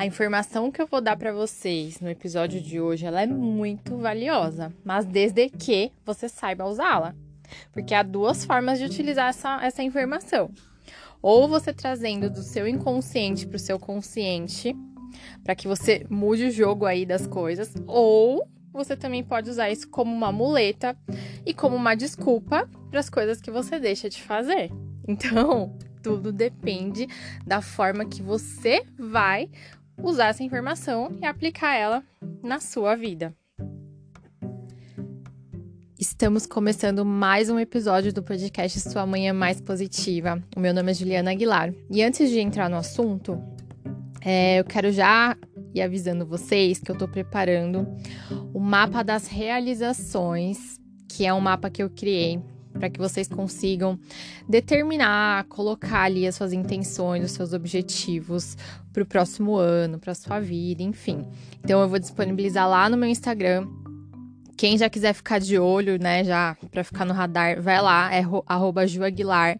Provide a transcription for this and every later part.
A informação que eu vou dar para vocês no episódio de hoje, ela é muito valiosa, mas desde que você saiba usá-la. Porque há duas formas de utilizar essa, essa informação. Ou você trazendo do seu inconsciente para o seu consciente, para que você mude o jogo aí das coisas, ou você também pode usar isso como uma muleta e como uma desculpa para as coisas que você deixa de fazer. Então, tudo depende da forma que você vai usar essa informação e aplicar ela na sua vida. Estamos começando mais um episódio do podcast Sua Manhã Mais Positiva. O meu nome é Juliana Aguilar. E antes de entrar no assunto, é, eu quero já ir avisando vocês que eu estou preparando o mapa das realizações, que é um mapa que eu criei para que vocês consigam determinar, colocar ali as suas intenções, os seus objetivos para o próximo ano, para sua vida, enfim. Então eu vou disponibilizar lá no meu Instagram. Quem já quiser ficar de olho, né, já para ficar no radar, vai lá, é arroba Ju Aguilar.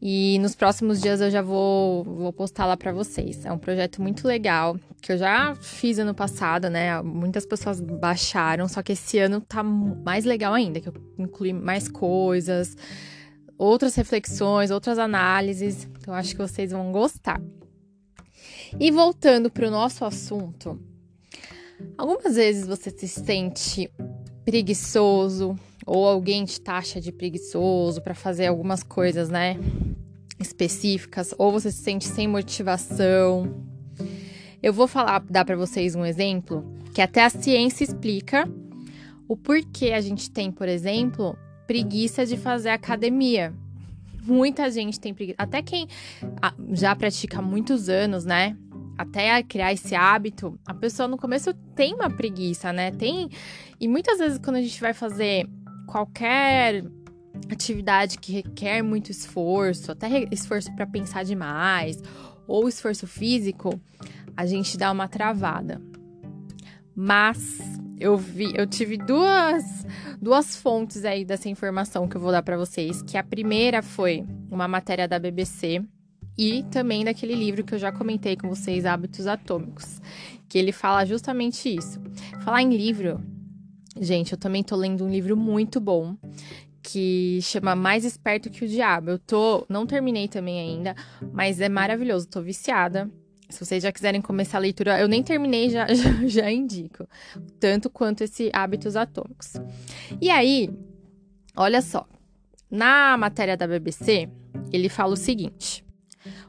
E nos próximos dias eu já vou, vou postar lá para vocês. É um projeto muito legal, que eu já fiz ano passado, né? Muitas pessoas baixaram, só que esse ano tá mais legal ainda, que eu incluí mais coisas, outras reflexões, outras análises. Então acho que vocês vão gostar. E voltando para o nosso assunto, algumas vezes você se sente preguiçoso ou alguém te taxa de preguiçoso para fazer algumas coisas, né? específicas ou você se sente sem motivação. Eu vou falar, dar para vocês um exemplo que até a ciência explica o porquê a gente tem, por exemplo, preguiça de fazer academia. Muita gente tem preguiça, até quem já pratica há muitos anos, né? Até criar esse hábito, a pessoa no começo tem uma preguiça, né? Tem. E muitas vezes quando a gente vai fazer qualquer atividade que requer muito esforço, até esforço para pensar demais, ou esforço físico, a gente dá uma travada. Mas eu vi, eu tive duas duas fontes aí dessa informação que eu vou dar para vocês, que a primeira foi uma matéria da BBC e também daquele livro que eu já comentei com vocês, Hábitos Atômicos, que ele fala justamente isso. Falar em livro, gente, eu também tô lendo um livro muito bom que chama Mais Esperto que o Diabo. Eu tô, não terminei também ainda, mas é maravilhoso, tô viciada. Se vocês já quiserem começar a leitura, eu nem terminei, já, já, já indico. Tanto quanto esse Hábitos Atômicos. E aí, olha só. Na matéria da BBC, ele fala o seguinte.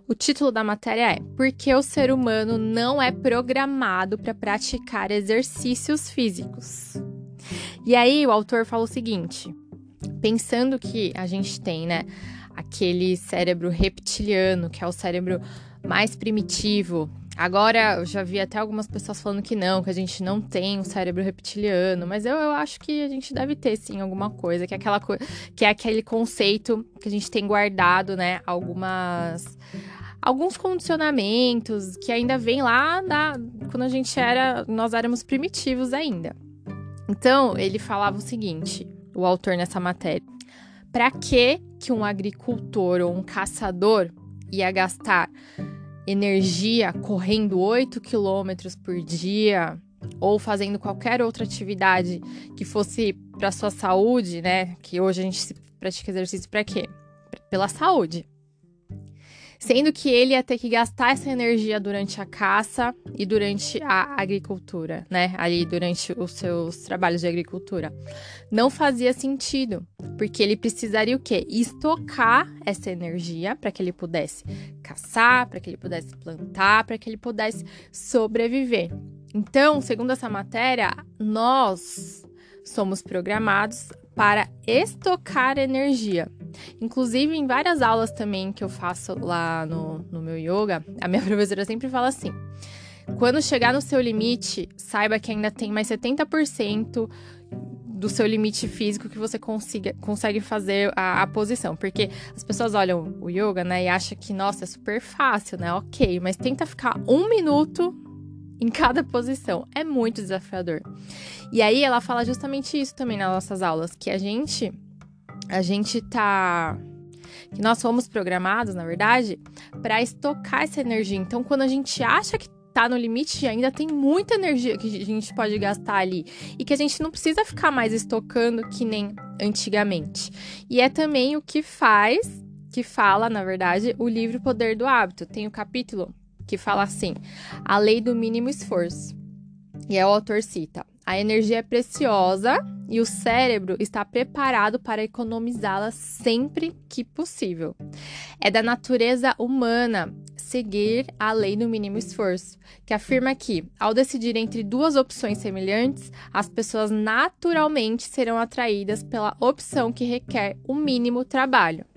O título da matéria é Por que o ser humano não é programado para praticar exercícios físicos? E aí o autor fala o seguinte: pensando que a gente tem, né, aquele cérebro reptiliano, que é o cérebro mais primitivo. Agora, eu já vi até algumas pessoas falando que não, que a gente não tem um cérebro reptiliano, mas eu, eu acho que a gente deve ter sim alguma coisa, que é aquela coisa, que é aquele conceito que a gente tem guardado, né, algumas alguns condicionamentos que ainda vem lá da quando a gente era, nós éramos primitivos ainda. Então, ele falava o seguinte: o autor nessa matéria. Para que que um agricultor ou um caçador ia gastar energia correndo 8 quilômetros por dia ou fazendo qualquer outra atividade que fosse para sua saúde, né? Que hoje a gente pratica exercício para quê? Pela saúde sendo que ele ia ter que gastar essa energia durante a caça e durante a agricultura, né? Ali durante os seus trabalhos de agricultura. Não fazia sentido, porque ele precisaria o quê? Estocar essa energia para que ele pudesse caçar, para que ele pudesse plantar, para que ele pudesse sobreviver. Então, segundo essa matéria, nós somos programados para estocar energia. Inclusive, em várias aulas também que eu faço lá no, no meu yoga, a minha professora sempre fala assim: quando chegar no seu limite, saiba que ainda tem mais 70% do seu limite físico que você consiga, consegue fazer a, a, posição. Porque as pessoas olham o yoga, né, e acham que, nossa, é super fácil, né? Ok, mas tenta ficar um minuto em cada posição. É muito desafiador. E aí ela fala justamente isso também nas nossas aulas, que a gente a gente tá que nós fomos programados, na verdade, para estocar essa energia. Então, quando a gente acha que tá no limite, ainda tem muita energia que a gente pode gastar ali e que a gente não precisa ficar mais estocando que nem antigamente. E é também o que faz, que fala, na verdade, o livro Poder do Hábito. Tem o um capítulo que fala assim: a lei do mínimo esforço. E é o autor cita: a energia é preciosa e o cérebro está preparado para economizá-la sempre que possível. É da natureza humana seguir a lei do mínimo esforço, que afirma que, ao decidir entre duas opções semelhantes, as pessoas naturalmente serão atraídas pela opção que requer o mínimo trabalho.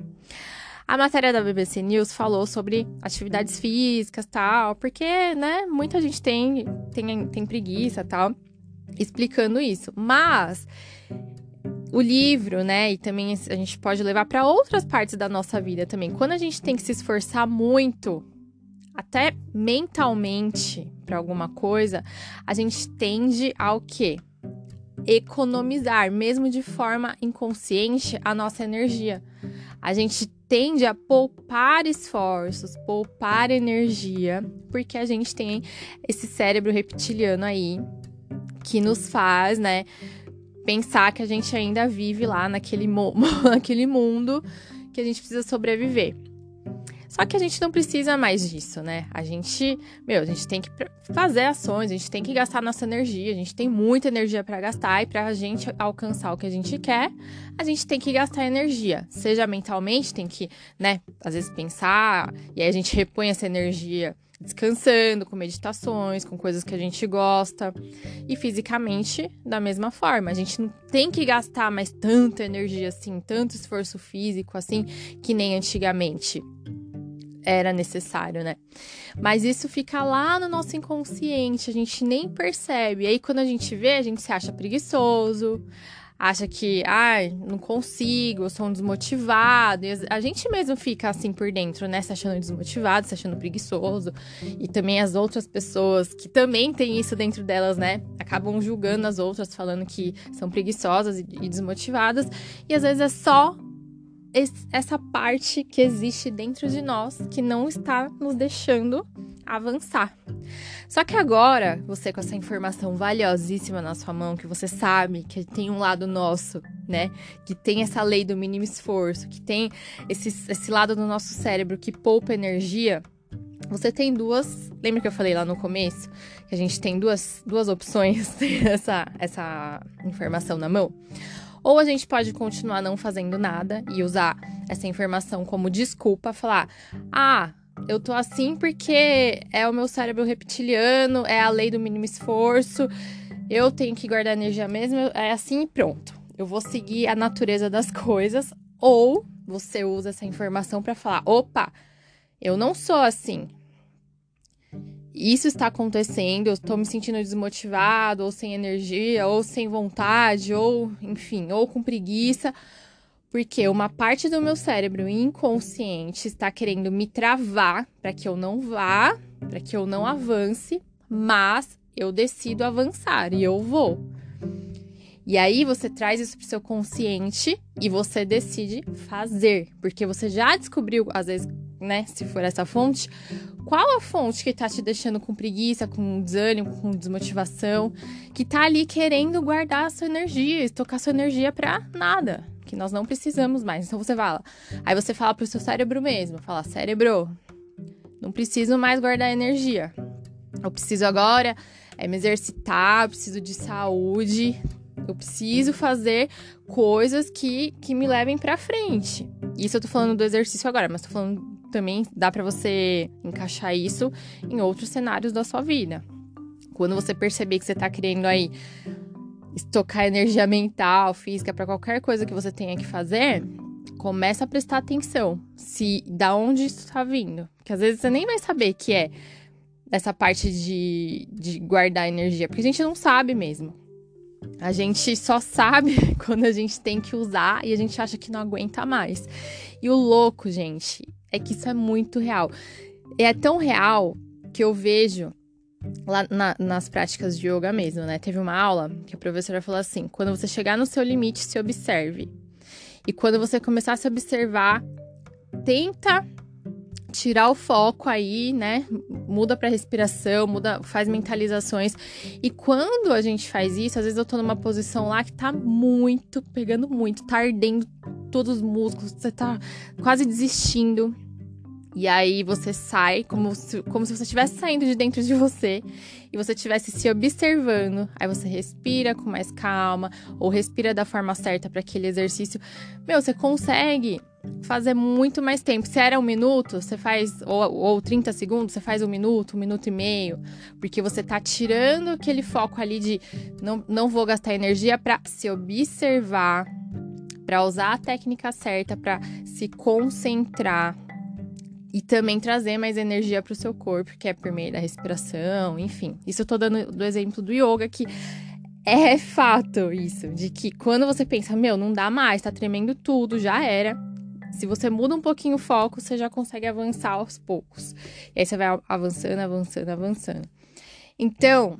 A matéria da BBC News falou sobre atividades físicas tal, porque, né, muita gente tem, tem, tem preguiça tal, explicando isso. Mas o livro, né, e também a gente pode levar para outras partes da nossa vida também. Quando a gente tem que se esforçar muito até mentalmente para alguma coisa, a gente tende ao quê? Economizar, mesmo de forma inconsciente, a nossa energia. A gente tende a poupar esforços, poupar energia, porque a gente tem esse cérebro reptiliano aí que nos faz, né, pensar que a gente ainda vive lá naquele, naquele mundo que a gente precisa sobreviver. Só que a gente não precisa mais disso, né? A gente, meu, a gente tem que fazer ações, a gente tem que gastar nossa energia, a gente tem muita energia para gastar e para a gente alcançar o que a gente quer, a gente tem que gastar energia, seja mentalmente, tem que, né, às vezes pensar, e aí a gente repõe essa energia descansando, com meditações, com coisas que a gente gosta. E fisicamente, da mesma forma. A gente não tem que gastar mais tanta energia assim, tanto esforço físico assim, que nem antigamente era necessário, né? Mas isso fica lá no nosso inconsciente, a gente nem percebe. E aí, quando a gente vê, a gente se acha preguiçoso, acha que, ai, não consigo, eu sou um desmotivado. E a gente mesmo fica assim por dentro, né? Se achando desmotivado, se achando preguiçoso. E também as outras pessoas que também têm isso dentro delas, né? Acabam julgando as outras, falando que são preguiçosas e desmotivadas. E às vezes é só essa parte que existe dentro de nós que não está nos deixando avançar. Só que agora, você com essa informação valiosíssima na sua mão, que você sabe que tem um lado nosso, né? Que tem essa lei do mínimo esforço, que tem esse, esse lado do nosso cérebro que poupa energia. Você tem duas. Lembra que eu falei lá no começo? Que a gente tem duas, duas opções essa, essa informação na mão? Ou a gente pode continuar não fazendo nada e usar essa informação como desculpa, falar: ah, eu tô assim porque é o meu cérebro reptiliano, é a lei do mínimo esforço, eu tenho que guardar energia mesmo, é assim e pronto. Eu vou seguir a natureza das coisas. Ou você usa essa informação para falar: opa, eu não sou assim isso está acontecendo, eu estou me sentindo desmotivado, ou sem energia, ou sem vontade, ou enfim, ou com preguiça, porque uma parte do meu cérebro inconsciente está querendo me travar para que eu não vá, para que eu não avance, mas eu decido avançar e eu vou. E aí você traz isso pro seu consciente e você decide fazer, porque você já descobriu, às vezes, né, se for essa fonte, qual a fonte que tá te deixando com preguiça, com desânimo, com desmotivação, que tá ali querendo guardar a sua energia, estocar sua energia para nada, que nós não precisamos mais. Então você fala, aí você fala pro seu cérebro mesmo, fala, cérebro, não preciso mais guardar energia. Eu preciso agora é me exercitar, eu preciso de saúde, eu preciso fazer coisas que, que me levem para frente. Isso eu tô falando do exercício agora, mas tô falando também dá para você encaixar isso em outros cenários da sua vida. Quando você perceber que você tá querendo aí estocar energia mental, física para qualquer coisa que você tenha que fazer, começa a prestar atenção se da onde isso está vindo, que às vezes você nem vai saber que é essa parte de, de guardar energia, porque a gente não sabe mesmo. A gente só sabe quando a gente tem que usar e a gente acha que não aguenta mais. E o louco, gente, é que isso é muito real. É tão real que eu vejo lá na, nas práticas de yoga mesmo, né? Teve uma aula que a professora falou assim: quando você chegar no seu limite, se observe. E quando você começar a se observar, tenta tirar o foco aí, né? Muda para respiração, muda, faz mentalizações. E quando a gente faz isso, às vezes eu tô numa posição lá que tá muito, pegando muito, tá ardendo todos os músculos, você tá quase desistindo. E aí você sai como se, como se você estivesse saindo de dentro de você e você estivesse se observando. Aí você respira com mais calma ou respira da forma certa para aquele exercício. Meu, você consegue fazer muito mais tempo. Se era um minuto, você faz, ou, ou 30 segundos, você faz um minuto, um minuto e meio, porque você tá tirando aquele foco ali de não, não vou gastar energia para se observar, para usar a técnica certa, para se concentrar e também trazer mais energia para o seu corpo, que é por meio da respiração, enfim. Isso eu tô dando do exemplo do yoga que é fato isso, de que quando você pensa, meu, não dá mais, tá tremendo tudo, já era. Se você muda um pouquinho o foco, você já consegue avançar aos poucos. E aí você vai avançando, avançando, avançando. Então,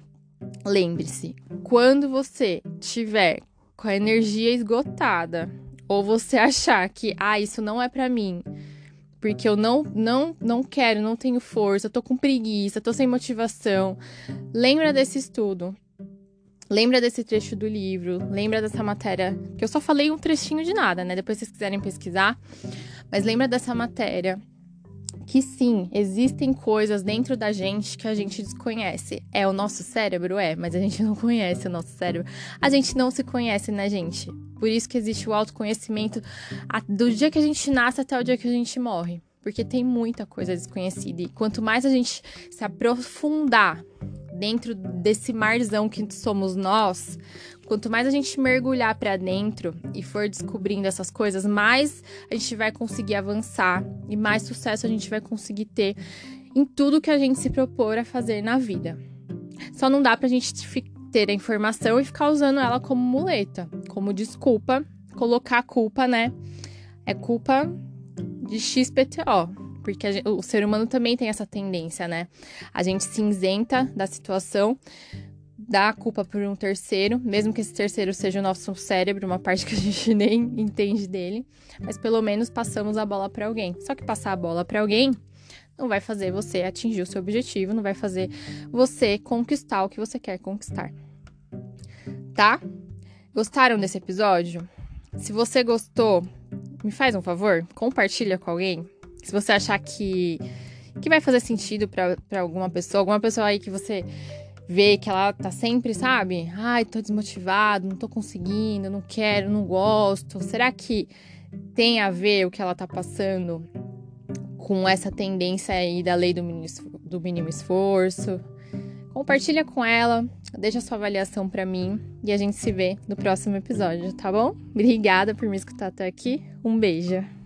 lembre-se, quando você tiver com a energia esgotada, ou você achar que, ah, isso não é para mim, porque eu não, não, não quero, não tenho força, tô com preguiça, tô sem motivação. Lembra desse estudo. Lembra desse trecho do livro, lembra dessa matéria, que eu só falei um trechinho de nada, né? Depois vocês quiserem pesquisar, mas lembra dessa matéria que sim, existem coisas dentro da gente que a gente desconhece. É o nosso cérebro? É, mas a gente não conhece o nosso cérebro. A gente não se conhece, né, gente? Por isso que existe o autoconhecimento do dia que a gente nasce até o dia que a gente morre. Porque tem muita coisa desconhecida. E quanto mais a gente se aprofundar dentro desse marzão que somos nós, quanto mais a gente mergulhar para dentro e for descobrindo essas coisas, mais a gente vai conseguir avançar e mais sucesso a gente vai conseguir ter em tudo que a gente se propor a fazer na vida. Só não dá pra gente ter a informação e ficar usando ela como muleta, como desculpa, colocar a culpa, né? É culpa de XPTO, porque gente, o ser humano também tem essa tendência, né? A gente se isenta da situação, dá a culpa por um terceiro, mesmo que esse terceiro seja o nosso cérebro, uma parte que a gente nem entende dele, mas pelo menos passamos a bola para alguém. Só que passar a bola para alguém não vai fazer você atingir o seu objetivo, não vai fazer você conquistar o que você quer conquistar. Tá? Gostaram desse episódio? Se você gostou, me faz um favor, compartilha com alguém. Se você achar que, que vai fazer sentido para alguma pessoa, alguma pessoa aí que você vê que ela tá sempre, sabe? Ai, tô desmotivado, não tô conseguindo, não quero, não gosto. Será que tem a ver o que ela tá passando com essa tendência aí da lei do mínimo, do mínimo esforço? Compartilha com ela, deixa sua avaliação para mim e a gente se vê no próximo episódio, tá bom? Obrigada por me escutar até aqui. Um beijo.